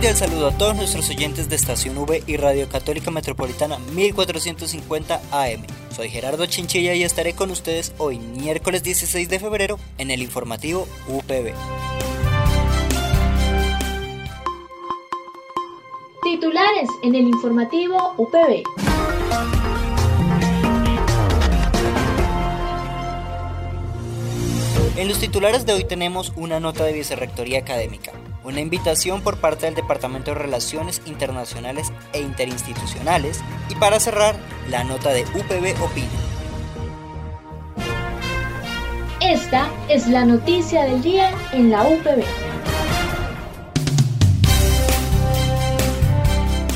Cordial saludo a todos nuestros oyentes de Estación V y Radio Católica Metropolitana 1450 AM. Soy Gerardo Chinchilla y estaré con ustedes hoy miércoles 16 de febrero en el informativo UPB. Titulares en el informativo UPB. En los titulares de hoy tenemos una nota de vicerrectoría académica una invitación por parte del Departamento de Relaciones Internacionales e Interinstitucionales y para cerrar, la nota de UPB Opina. Esta es la noticia del día en la UPB.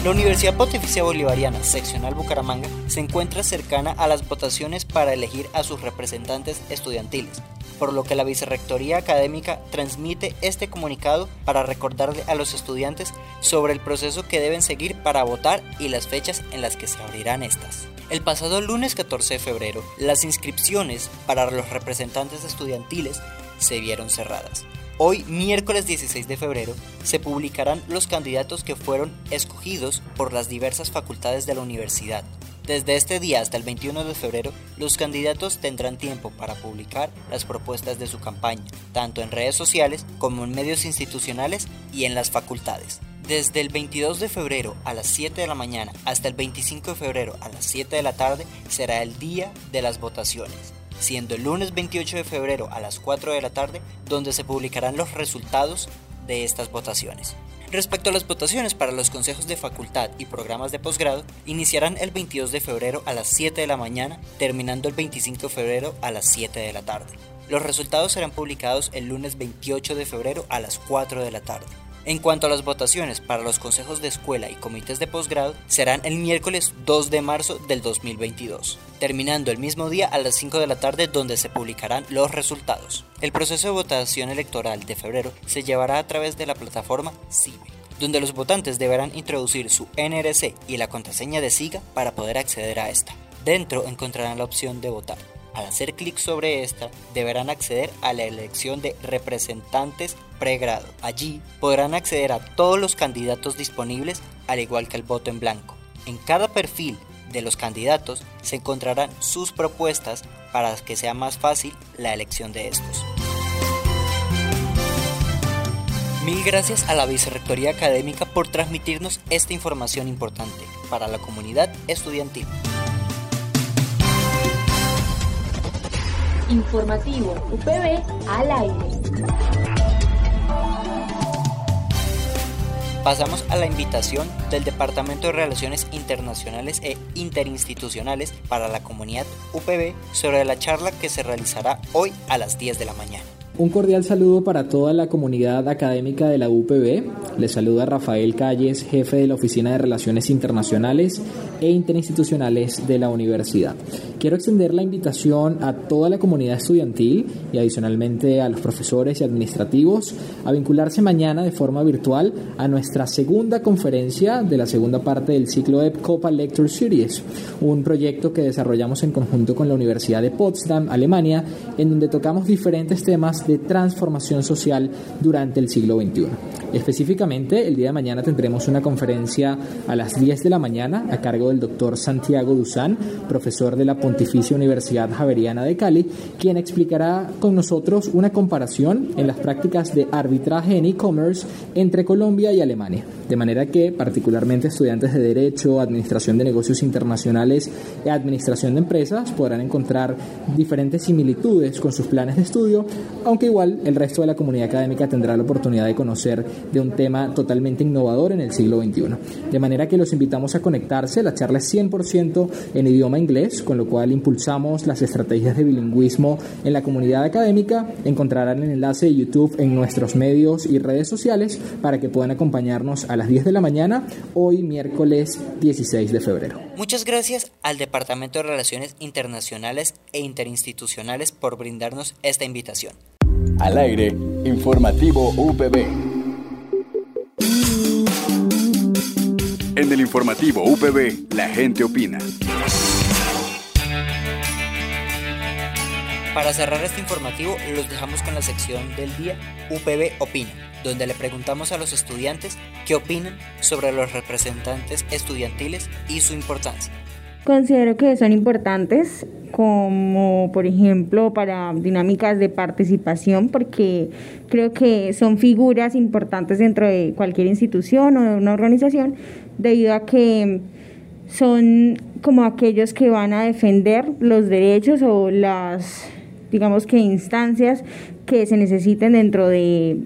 La Universidad Pontificia Bolivariana, seccional Bucaramanga, se encuentra cercana a las votaciones para elegir a sus representantes estudiantiles, por lo que la Vicerrectoría Académica transmite este comunicado para recordarle a los estudiantes sobre el proceso que deben seguir para votar y las fechas en las que se abrirán estas. El pasado lunes 14 de febrero, las inscripciones para los representantes estudiantiles se vieron cerradas. Hoy, miércoles 16 de febrero, se publicarán los candidatos que fueron escogidos por las diversas facultades de la universidad. Desde este día hasta el 21 de febrero, los candidatos tendrán tiempo para publicar las propuestas de su campaña, tanto en redes sociales como en medios institucionales y en las facultades. Desde el 22 de febrero a las 7 de la mañana hasta el 25 de febrero a las 7 de la tarde será el día de las votaciones, siendo el lunes 28 de febrero a las 4 de la tarde donde se publicarán los resultados de estas votaciones. Respecto a las votaciones para los consejos de facultad y programas de posgrado, iniciarán el 22 de febrero a las 7 de la mañana, terminando el 25 de febrero a las 7 de la tarde. Los resultados serán publicados el lunes 28 de febrero a las 4 de la tarde. En cuanto a las votaciones para los consejos de escuela y comités de posgrado, serán el miércoles 2 de marzo del 2022, terminando el mismo día a las 5 de la tarde donde se publicarán los resultados. El proceso de votación electoral de febrero se llevará a través de la plataforma CIBE, donde los votantes deberán introducir su NRC y la contraseña de SIGA para poder acceder a esta. Dentro encontrarán la opción de votar. Al hacer clic sobre esta, deberán acceder a la elección de representantes Allí podrán acceder a todos los candidatos disponibles, al igual que el voto en blanco. En cada perfil de los candidatos se encontrarán sus propuestas para que sea más fácil la elección de estos. Mil gracias a la Vicerrectoría Académica por transmitirnos esta información importante para la comunidad estudiantil. Informativo UPB al aire. Pasamos a la invitación del Departamento de Relaciones Internacionales e Interinstitucionales para la comunidad UPB sobre la charla que se realizará hoy a las 10 de la mañana. Un cordial saludo para toda la comunidad académica de la UPB. Les saluda Rafael Calles, jefe de la Oficina de Relaciones Internacionales e Interinstitucionales de la Universidad. Quiero extender la invitación a toda la comunidad estudiantil y adicionalmente a los profesores y administrativos a vincularse mañana de forma virtual a nuestra segunda conferencia de la segunda parte del ciclo de Copa Lecture Series, un proyecto que desarrollamos en conjunto con la Universidad de Potsdam, Alemania, en donde tocamos diferentes temas de transformación social durante el siglo XXI. Específicamente, el día de mañana tendremos una conferencia a las 10 de la mañana a cargo del doctor Santiago Duzán, profesor de la Pontificia Universidad Javeriana de Cali, quien explicará con nosotros una comparación en las prácticas de arbitraje en e-commerce entre Colombia y Alemania. De manera que particularmente estudiantes de Derecho, Administración de Negocios Internacionales y Administración de Empresas podrán encontrar diferentes similitudes con sus planes de estudio, aunque igual el resto de la comunidad académica tendrá la oportunidad de conocer de un tema totalmente innovador en el siglo XXI. De manera que los invitamos a conectarse, la charla es 100% en idioma inglés, con lo cual impulsamos las estrategias de bilingüismo en la comunidad académica. Encontrarán el enlace de YouTube en nuestros medios y redes sociales para que puedan acompañarnos a las 10 de la mañana, hoy miércoles 16 de febrero. Muchas gracias al Departamento de Relaciones Internacionales e Interinstitucionales por brindarnos esta invitación. Al aire, informativo UPB. En el informativo UPB, la gente opina. Para cerrar este informativo, los dejamos con la sección del día UPB Opina, donde le preguntamos a los estudiantes qué opinan sobre los representantes estudiantiles y su importancia. Considero que son importantes como por ejemplo para dinámicas de participación porque creo que son figuras importantes dentro de cualquier institución o de una organización debido a que son como aquellos que van a defender los derechos o las digamos que instancias que se necesiten dentro de,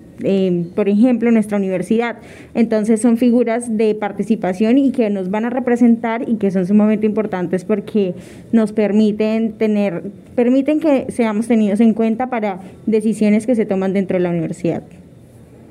por ejemplo, nuestra universidad. Entonces son figuras de participación y que nos van a representar y que son sumamente importantes porque nos permiten tener, permiten que seamos tenidos en cuenta para decisiones que se toman dentro de la universidad.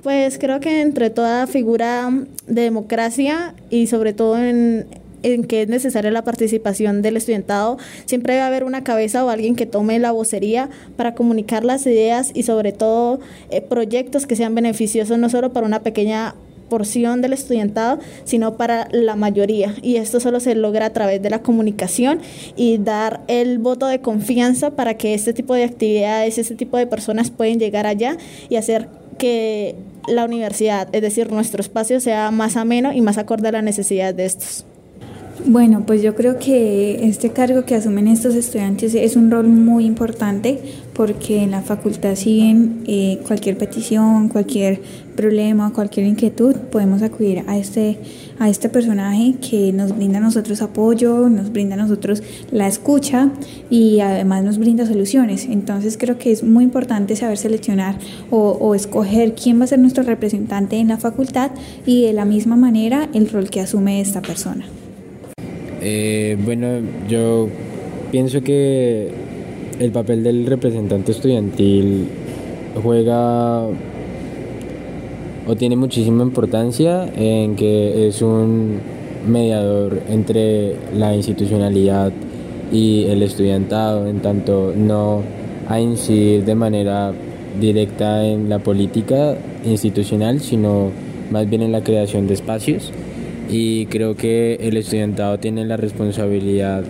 Pues creo que entre toda figura de democracia y sobre todo en, en que es necesaria la participación del estudiantado, siempre debe haber una cabeza o alguien que tome la vocería para comunicar las ideas y sobre todo eh, proyectos que sean beneficiosos no solo para una pequeña porción del estudiantado, sino para la mayoría. Y esto solo se logra a través de la comunicación y dar el voto de confianza para que este tipo de actividades, este tipo de personas pueden llegar allá y hacer que la universidad, es decir, nuestro espacio sea más ameno y más acorde a la necesidad de estos. Bueno, pues yo creo que este cargo que asumen estos estudiantes es un rol muy importante porque en la facultad siguen eh, cualquier petición, cualquier problema, cualquier inquietud, podemos acudir a este, a este personaje que nos brinda a nosotros apoyo, nos brinda a nosotros la escucha y además nos brinda soluciones. Entonces creo que es muy importante saber seleccionar o, o escoger quién va a ser nuestro representante en la facultad y de la misma manera el rol que asume esta persona. Eh, bueno, yo pienso que el papel del representante estudiantil juega o tiene muchísima importancia en que es un mediador entre la institucionalidad y el estudiantado, en tanto no a incidir de manera directa en la política institucional, sino más bien en la creación de espacios y creo que el estudiantado tiene la responsabilidad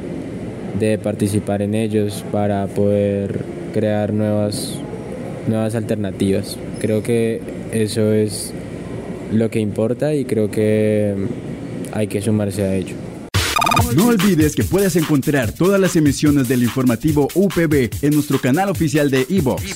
de participar en ellos para poder crear nuevas, nuevas alternativas. Creo que eso es lo que importa y creo que hay que sumarse a ello. No olvides que puedes encontrar todas las emisiones del informativo UPB en nuestro canal oficial de iVox,